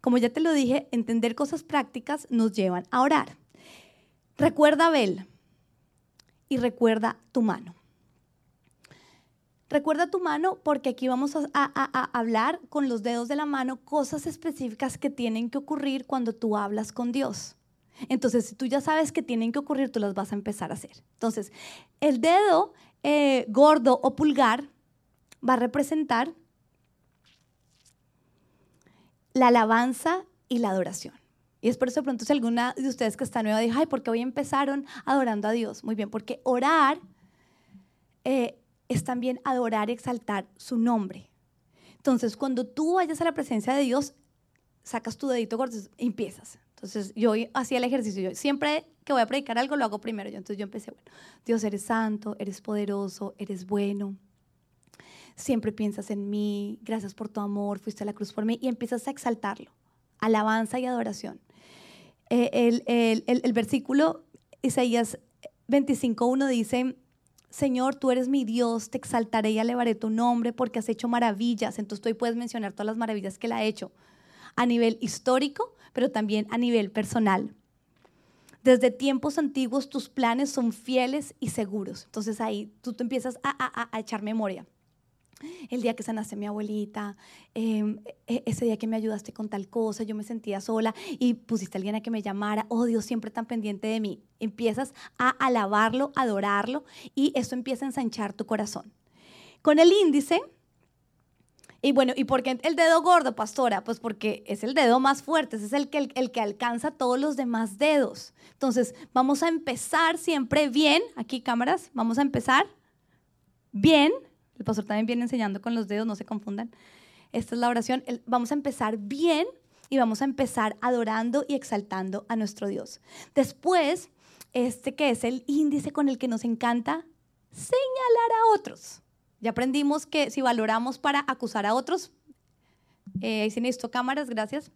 Como ya te lo dije, entender cosas prácticas nos llevan a orar. Recuerda Abel y recuerda tu mano. Recuerda tu mano porque aquí vamos a, hablar con los dedos de la mano cosas específicas que tienen que ocurrir cuando tú hablas con Dios. Entonces, si tú ya sabes que tienen que ocurrir, tú las vas a empezar a hacer. Entonces, el dedo eh, gordo o pulgar va a representar la alabanza y la adoración. Y es por eso de pronto si alguna de ustedes que está nueva dijo, ay, ¿por qué hoy empezaron adorando a Dios? Muy bien, porque orar eh, es también adorar y exaltar su nombre. Entonces, cuando tú vayas a la presencia de Dios, sacas tu dedito gordo y empiezas. Entonces, yo hacía el ejercicio. Yo siempre que voy a predicar algo, lo hago primero. Yo, entonces, yo empecé, bueno, Dios, eres santo, eres poderoso, eres bueno. Siempre piensas en mí. Gracias por tu amor. Fuiste a la cruz por mí. Y empiezas a exaltarlo. Alabanza y adoración. Eh, el, el, el, el versículo Isaías 25.1 dice, Señor, tú eres mi Dios, te exaltaré y elevaré tu nombre porque has hecho maravillas. Entonces tú ahí puedes mencionar todas las maravillas que Él ha hecho a nivel histórico, pero también a nivel personal. Desde tiempos antiguos tus planes son fieles y seguros. Entonces ahí tú te empiezas a, a echar memoria el día que sanaste a mi abuelita, em, e, ese día que me ayudaste con tal cosa, yo me sentía sola y pusiste a alguien a que me llamara, oh Dios, siempre tan pendiente de mí. Empiezas a alabarlo, adorarlo y eso empieza a ensanchar tu corazón. Con el índice, y bueno, ¿y por qué el dedo gordo, pastora? Pues porque es el dedo más fuerte, es el que, el, el que alcanza todos los demás dedos. Entonces, vamos a empezar siempre bien, aquí cámaras, vamos a empezar bien el pastor también viene enseñando con los dedos, no se confundan. Esta es la oración. Vamos a empezar bien y vamos a empezar adorando y exaltando a nuestro Dios. Después, este que es el índice con el que nos encanta señalar a otros. Ya aprendimos que si valoramos para acusar a otros, eh, ahí sí cámaras, gracias.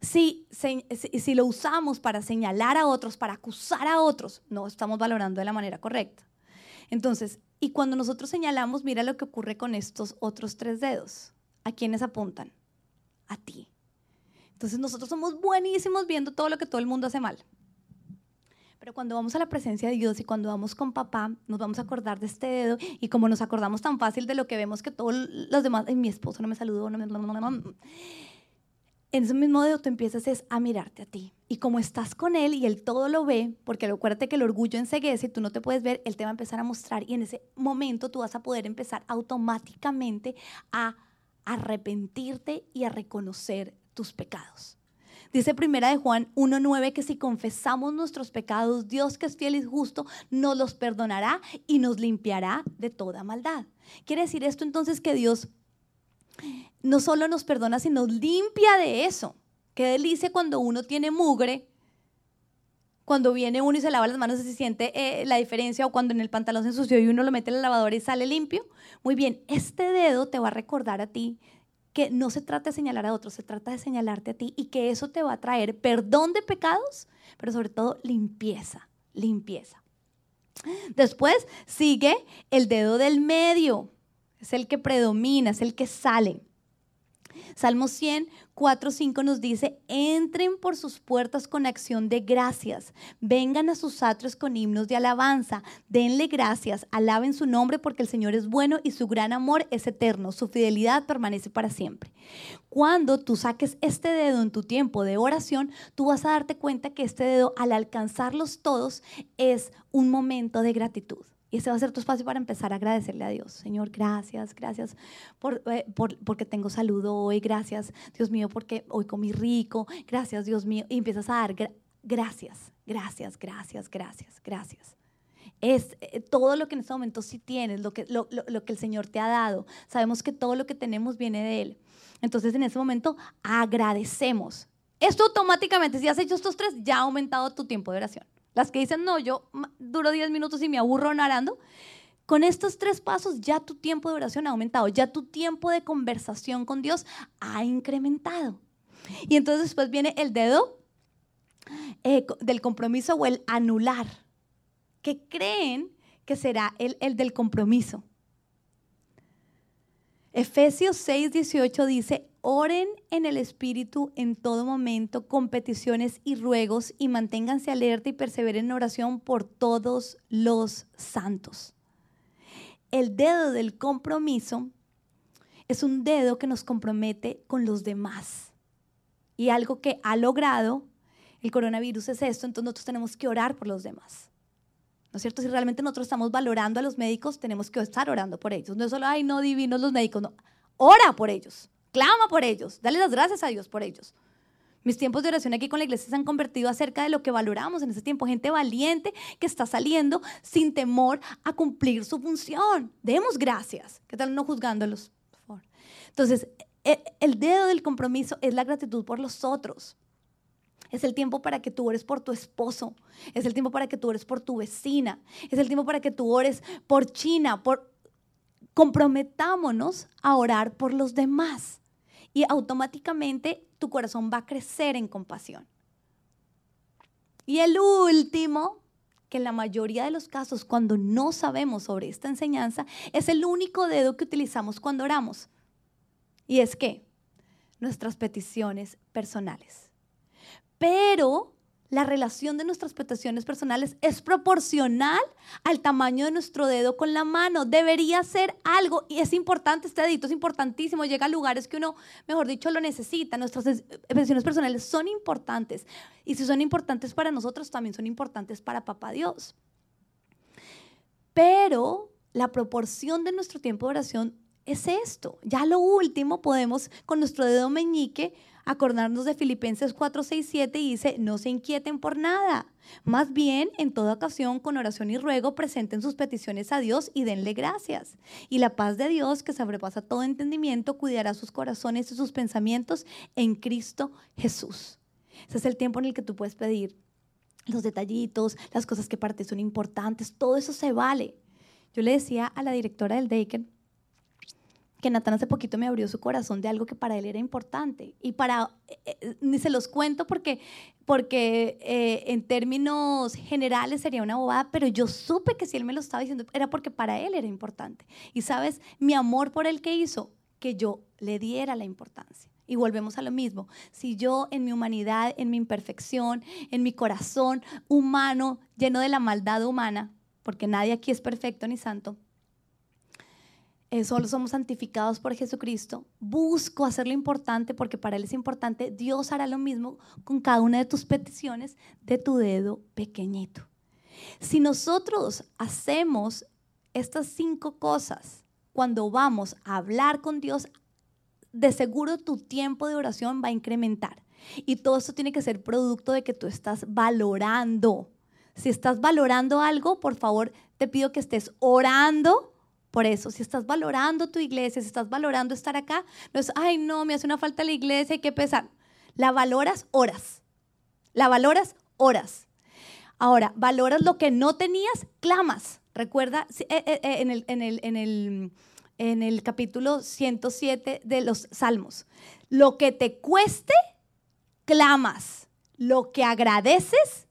Si, si lo usamos para señalar a otros, para acusar a otros, no estamos valorando de la manera correcta. Entonces, y cuando nosotros señalamos, mira lo que ocurre con estos otros tres dedos. ¿A quiénes apuntan? A ti. Entonces nosotros somos buenísimos viendo todo lo que todo el mundo hace mal. Pero cuando vamos a la presencia de Dios y cuando vamos con papá, nos vamos a acordar de este dedo y como nos acordamos tan fácil de lo que vemos que todos los demás, mi esposo no me saludó, no me en ese mismo dedo tú empiezas es a mirarte a ti. Y como estás con él y él todo lo ve, porque acuérdate que el orgullo enseguece y tú no te puedes ver, él te va a empezar a mostrar y en ese momento tú vas a poder empezar automáticamente a arrepentirte y a reconocer tus pecados. Dice primera de Juan 1.9 que si confesamos nuestros pecados, Dios que es fiel y justo, nos los perdonará y nos limpiará de toda maldad. Quiere decir esto entonces que Dios no solo nos perdona, sino limpia de eso. Qué delicia cuando uno tiene mugre, cuando viene uno y se lava las manos se siente eh, la diferencia, o cuando en el pantalón se ensució y uno lo mete en la lavadora y sale limpio. Muy bien, este dedo te va a recordar a ti que no se trata de señalar a otros, se trata de señalarte a ti y que eso te va a traer perdón de pecados, pero sobre todo limpieza, limpieza. Después sigue el dedo del medio es el que predomina, es el que sale. Salmo 100, 4, 5 nos dice, entren por sus puertas con acción de gracias, vengan a sus atrios con himnos de alabanza, denle gracias, alaben su nombre porque el Señor es bueno y su gran amor es eterno, su fidelidad permanece para siempre. Cuando tú saques este dedo en tu tiempo de oración, tú vas a darte cuenta que este dedo al alcanzarlos todos es un momento de gratitud. Y ese va a ser tu espacio para empezar a agradecerle a Dios. Señor, gracias, gracias eh, por, porque tengo salud hoy. Gracias, Dios mío, porque hoy comí rico. Gracias, Dios mío. Y empiezas a dar gracias, gracias, gracias, gracias, gracias. es eh, todo lo que en este momento sí tienes, lo que, lo, lo, que el Señor te ha dado. Sabemos que todo lo que tenemos viene de Él. Entonces en ese momento agradecemos. Esto automáticamente, si has hecho estos tres, ya ha aumentado tu tiempo de oración. Las que dicen, no, yo duro 10 minutos y me aburro narrando. Con estos tres pasos ya tu tiempo de oración ha aumentado, ya tu tiempo de conversación con Dios ha incrementado. Y entonces después viene el dedo eh, del compromiso o el anular, que creen que será el, el del compromiso. Efesios 6, 18 dice, oren en el Espíritu en todo momento con peticiones y ruegos y manténganse alerta y perseveren en oración por todos los santos. El dedo del compromiso es un dedo que nos compromete con los demás. Y algo que ha logrado el coronavirus es esto, entonces nosotros tenemos que orar por los demás. ¿No es cierto? Si realmente nosotros estamos valorando a los médicos, tenemos que estar orando por ellos. No es solo, ay, no, divinos los médicos, no. Ora por ellos, clama por ellos, dale las gracias a Dios por ellos. Mis tiempos de oración aquí con la iglesia se han convertido acerca de lo que valoramos en ese tiempo. Gente valiente que está saliendo sin temor a cumplir su función. Demos gracias. ¿Qué tal no juzgándolos? Por favor. Entonces, e, el dedo del compromiso es la gratitud por los otros. Es el tiempo para que tú ores por tu esposo. Es el tiempo para que tú ores por tu vecina. Es el tiempo para que tú ores por China. Por... Comprometámonos a orar por los demás. Y automáticamente tu corazón va a crecer en compasión. Y el último, que en la mayoría de los casos, cuando no sabemos sobre esta enseñanza, es el único dedo que utilizamos cuando oramos. Y es que nuestras peticiones personales pero la relación de nuestras peticiones personales es proporcional al tamaño de nuestro dedo con la mano. Debería ser algo, y es importante, este dedito es importantísimo, llega a lugares que uno, mejor dicho, lo necesita. Nuestras peticiones personales son importantes. Y si son importantes para nosotros, también son importantes para Papá Dios. Pero la proporción de nuestro tiempo de oración es esto. Ya lo último podemos con nuestro dedo meñique acordarnos de Filipenses 4, 6, 7 y dice, no se inquieten por nada. Más bien, en toda ocasión, con oración y ruego, presenten sus peticiones a Dios y denle gracias. Y la paz de Dios, que sobrepasa todo entendimiento, cuidará sus corazones y sus pensamientos en Cristo Jesús. Ese es el tiempo en el que tú puedes pedir los detallitos, las cosas que para ti son importantes, todo eso se vale. Yo le decía a la directora del Daken, que Natán hace poquito me abrió su corazón de algo que para él era importante. Y para, eh, eh, ni se los cuento porque, porque eh, en términos generales sería una bobada, pero yo supe que si él me lo estaba diciendo era porque para él era importante. Y sabes, mi amor por él que hizo, que yo le diera la importancia. Y volvemos a lo mismo. Si yo en mi humanidad, en mi imperfección, en mi corazón humano, lleno de la maldad humana, porque nadie aquí es perfecto ni santo, eh, solo somos santificados por Jesucristo, busco hacerlo importante porque para Él es importante, Dios hará lo mismo con cada una de tus peticiones de tu dedo pequeñito. Si nosotros hacemos estas cinco cosas cuando vamos a hablar con Dios, de seguro tu tiempo de oración va a incrementar. Y todo esto tiene que ser producto de que tú estás valorando. Si estás valorando algo, por favor, te pido que estés orando por eso, si estás valorando tu iglesia, si estás valorando estar acá, no es, ay, no, me hace una falta la iglesia, hay que pesar. La valoras horas. La valoras horas. Ahora, valoras lo que no tenías, clamas. Recuerda eh, eh, eh, en, el, en, el, en, el, en el capítulo 107 de los Salmos. Lo que te cueste, clamas. Lo que agradeces,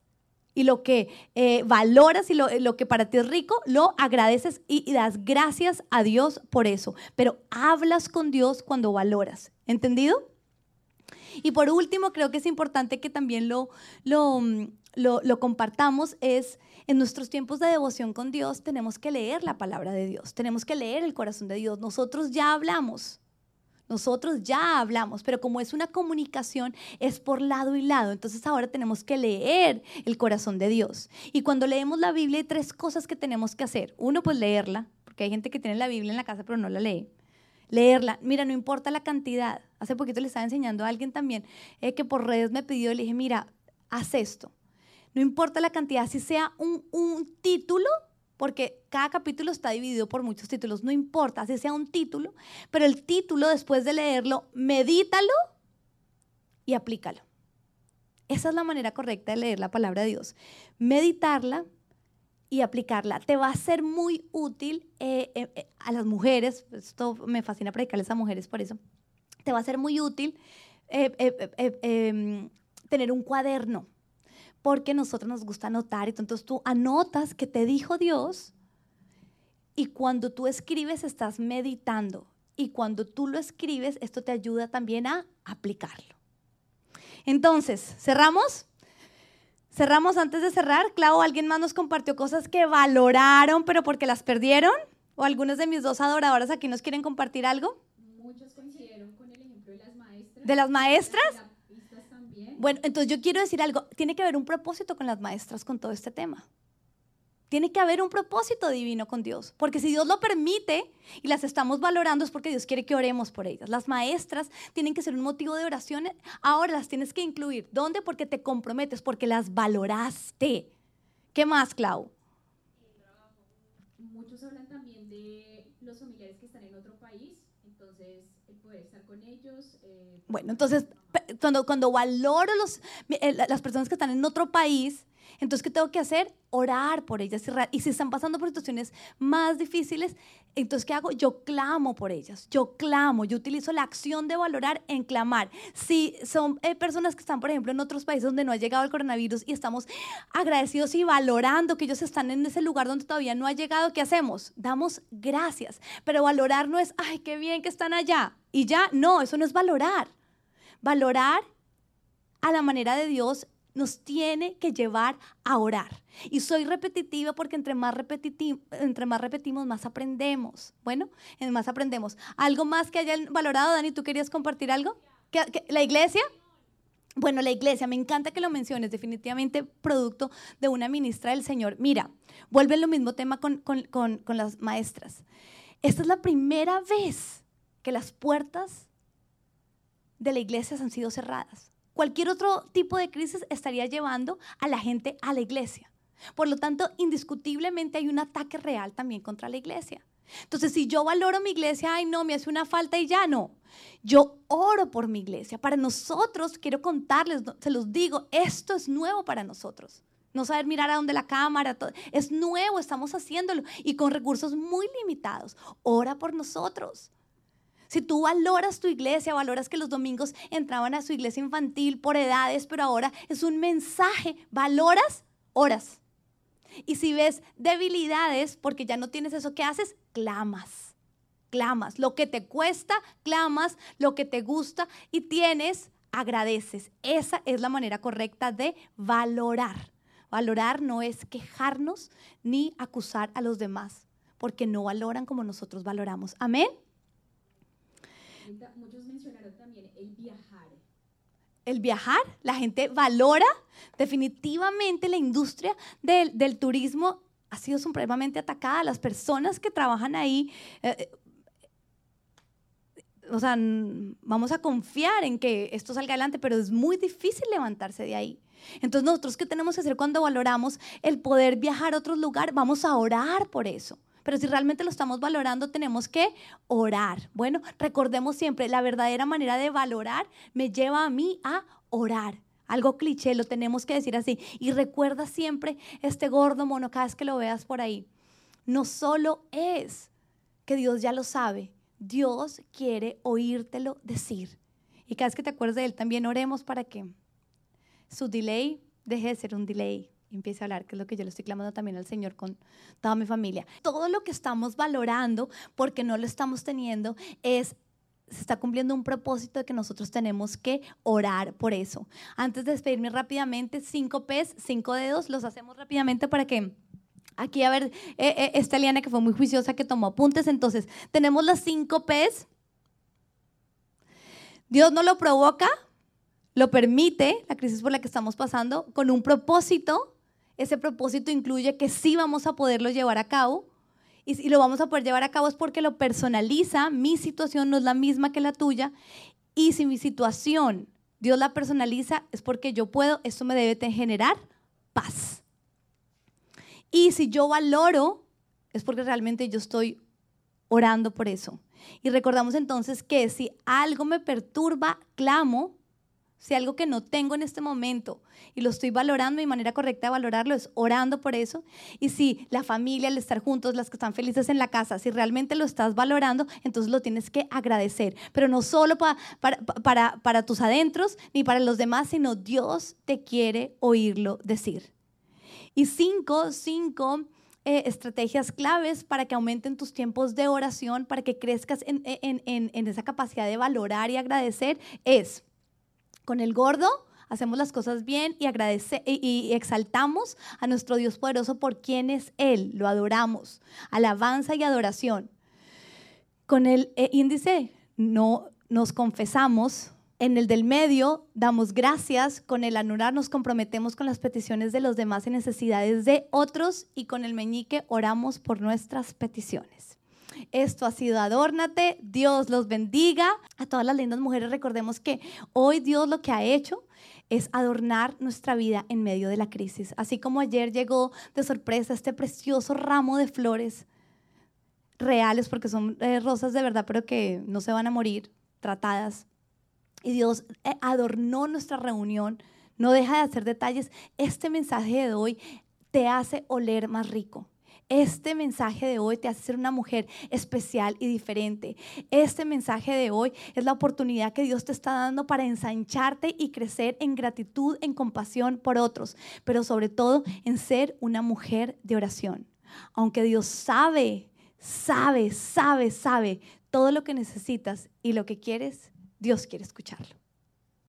y lo que eh, valoras y lo, que para ti es rico, lo agradeces y, das gracias a Dios por eso. Pero hablas con Dios cuando valoras. ¿Entendido? Y por último, creo que es importante que también lo, lo, lo, lo compartamos, es en nuestros tiempos de devoción con Dios tenemos que leer la palabra de Dios, tenemos que leer el corazón de Dios. Nosotros ya hablamos, nosotros ya hablamos, pero como es una comunicación, es por lado y lado. Entonces ahora tenemos que leer el corazón de Dios. Y cuando leemos la Biblia hay tres cosas que tenemos que hacer. Uno, pues leerla, porque hay gente que tiene la Biblia en la casa pero no la lee. Leerla, mira, no importa la cantidad. Hace poquito le estaba enseñando a alguien también eh, que por redes me pidió, le dije, mira, haz esto. No importa la cantidad, si sea un, un título, porque cada capítulo está dividido por muchos títulos, no importa, así sea un título, pero el título después de leerlo, medítalo y aplícalo. Esa es la manera correcta de leer la palabra de Dios. Meditarla y aplicarla. Te va a ser muy útil eh, eh, eh, a las mujeres, esto me fascina predicarles a mujeres por eso, te va a ser muy útil em, tener un cuaderno, porque a nosotros nos gusta anotar, entonces tú anotas que te dijo Dios y cuando tú escribes estás meditando y cuando tú lo escribes esto te ayuda también a aplicarlo. Entonces, ¿cerramos? Cerramos antes de cerrar. Clau, ¿alguien más nos compartió cosas que valoraron pero porque las perdieron? ¿O algunas de mis dos adoradoras aquí nos quieren compartir algo? Muchos coincidieron con el ejemplo de las maestras. ¿De las maestras? Bueno, entonces yo quiero decir algo. Tiene que haber un propósito con las maestras con todo este tema. Tiene que haber un propósito divino con Dios, porque si Dios lo permite y las estamos valorando es porque Dios quiere que oremos por ellas. Las maestras tienen que ser un motivo de oración, ahora las tienes que incluir. ¿Dónde? Porque te comprometes, porque las valoraste. ¿Qué más, Clau? Muchos hablan también de los familiares que están en otro país, entonces el poder estar con ellos. Eh, bueno, entonces cuando, cuando valoro los, eh, las personas que están en otro país, entonces, ¿qué tengo que hacer? Orar por ellas. Y si están pasando por situaciones más difíciles, entonces, ¿qué hago? Yo clamo por ellas. Yo clamo. Yo utilizo la acción de valorar en clamar. Si son eh, personas que están, por ejemplo, en otros países donde no ha llegado el coronavirus y estamos agradecidos y valorando que ellos están en ese lugar donde todavía no ha llegado, ¿qué hacemos? Damos gracias. Pero valorar no es, ay, qué bien que están allá. Y ya, no, eso no es valorar. Valorar a la manera de Dios nos tiene que llevar a orar. Y soy repetitiva porque entre más, entre más repetimos, más aprendemos. Bueno, más aprendemos. ¿Algo más que hayan valorado, Dani? ¿Tú querías compartir algo? la iglesia? Bueno, la iglesia, me encanta que lo menciones, definitivamente producto de una ministra del Señor. Mira, vuelve lo mismo tema con, con las maestras. Esta es la primera vez que las puertas de la iglesia han sido cerradas. Cualquier otro tipo de crisis estaría llevando a la gente a la iglesia. Por lo tanto, indiscutiblemente hay un ataque real también contra la iglesia. Entonces, si yo valoro mi iglesia, ay no, me hace una falta y ya no. Yo oro por mi iglesia. Para nosotros, quiero contarles, se los digo, esto es nuevo para nosotros. No saber mirar a dónde la cámara, todo. es nuevo, estamos haciéndolo y con recursos muy limitados. Ora por nosotros. Si tú valoras tu iglesia, valoras que los domingos entraban a su iglesia infantil por edades, pero ahora es un mensaje, valoras, oras. Y si ves debilidades porque ya no tienes eso, ¿qué haces? Clamas. Clamas. Lo que te cuesta, clamas. Lo que te gusta y tienes, agradeces. Esa es la manera correcta de valorar. Valorar no es quejarnos ni acusar a los demás, porque no valoran como nosotros valoramos. Amén. Muchos mencionaron también el viajar. El viajar, la gente valora definitivamente la industria del, turismo ha sido supremamente atacada. Las personas que trabajan ahí, eh, eh, o sea, vamos a confiar en que esto salga adelante, pero es muy difícil levantarse de ahí. Entonces nosotros, ¿qué tenemos que hacer cuando valoramos el poder viajar a otro lugar? Vamos a orar por eso. Pero si realmente lo estamos valorando, tenemos que orar. Bueno, recordemos siempre, la verdadera manera de valorar me lleva a mí a orar. Algo cliché, lo tenemos que decir así. Y recuerda siempre este gordo mono cada vez que lo veas por ahí. No solo es que Dios ya lo sabe, Dios quiere oírtelo decir. Y cada vez que te acuerdes de Él, también oremos para que su delay deje de ser un delay empiece a hablar, que es lo que yo le estoy clamando también al Señor con toda mi familia. Todo lo que estamos valorando, porque no lo estamos teniendo, es se está cumpliendo un propósito de que nosotros tenemos que orar por eso. Antes de despedirme rápidamente, cinco P's, cinco dedos, los hacemos rápidamente para que aquí, a ver, eh, eh, esta Liana que fue muy juiciosa, que tomó apuntes, entonces, tenemos las cinco P's. Dios no lo provoca, lo permite, la crisis por la que estamos pasando, con un propósito ese propósito incluye que sí vamos a poderlo llevar a cabo. Y si lo vamos a poder llevar a cabo es porque lo personaliza, mi situación no es la misma que la tuya. Y si mi situación Dios la personaliza, es porque yo puedo, esto me debe generar paz. Y si yo valoro es porque realmente yo estoy orando por eso. Y recordamos entonces que si algo me perturba, clamo. Si algo que no tengo en este momento y lo estoy valorando, mi manera correcta de valorarlo es orando por eso. Y si la familia, el estar juntos, las que están felices en la casa, si realmente lo estás valorando, entonces lo tienes que agradecer. Pero no solo para, para, para tus adentros ni para los demás, sino Dios te quiere oírlo decir. Y cinco, cinco eh, estrategias claves para que aumenten tus tiempos de oración, para que crezcas en, en esa capacidad de valorar y agradecer, es con el gordo, hacemos las cosas bien y, agradece, y, exaltamos a nuestro Dios poderoso por quien es Él, lo adoramos, alabanza y adoración. Con el eh, índice no nos confesamos, en el del medio damos gracias, con el anular nos comprometemos con las peticiones de los demás y necesidades de otros. Y con el meñique oramos por nuestras peticiones. Esto ha sido Adórnate, Dios los bendiga. A todas las lindas mujeres recordemos que hoy Dios lo que ha hecho es adornar nuestra vida en medio de la crisis. Así como ayer llegó de sorpresa este precioso ramo de flores reales, porque son eh, rosas de verdad, pero que no se van a morir, tratadas. Y Dios eh, adornó nuestra reunión, no deja de hacer detalles. Este mensaje de hoy te hace oler más rico. Este mensaje de hoy te hace ser una mujer especial y diferente. Este mensaje de hoy es la oportunidad que Dios te está dando para ensancharte y crecer en gratitud, en compasión por otros, pero sobre todo en ser una mujer de oración. Aunque Dios sabe, sabe, sabe, sabe todo lo que necesitas y lo que quieres, Dios quiere escucharlo.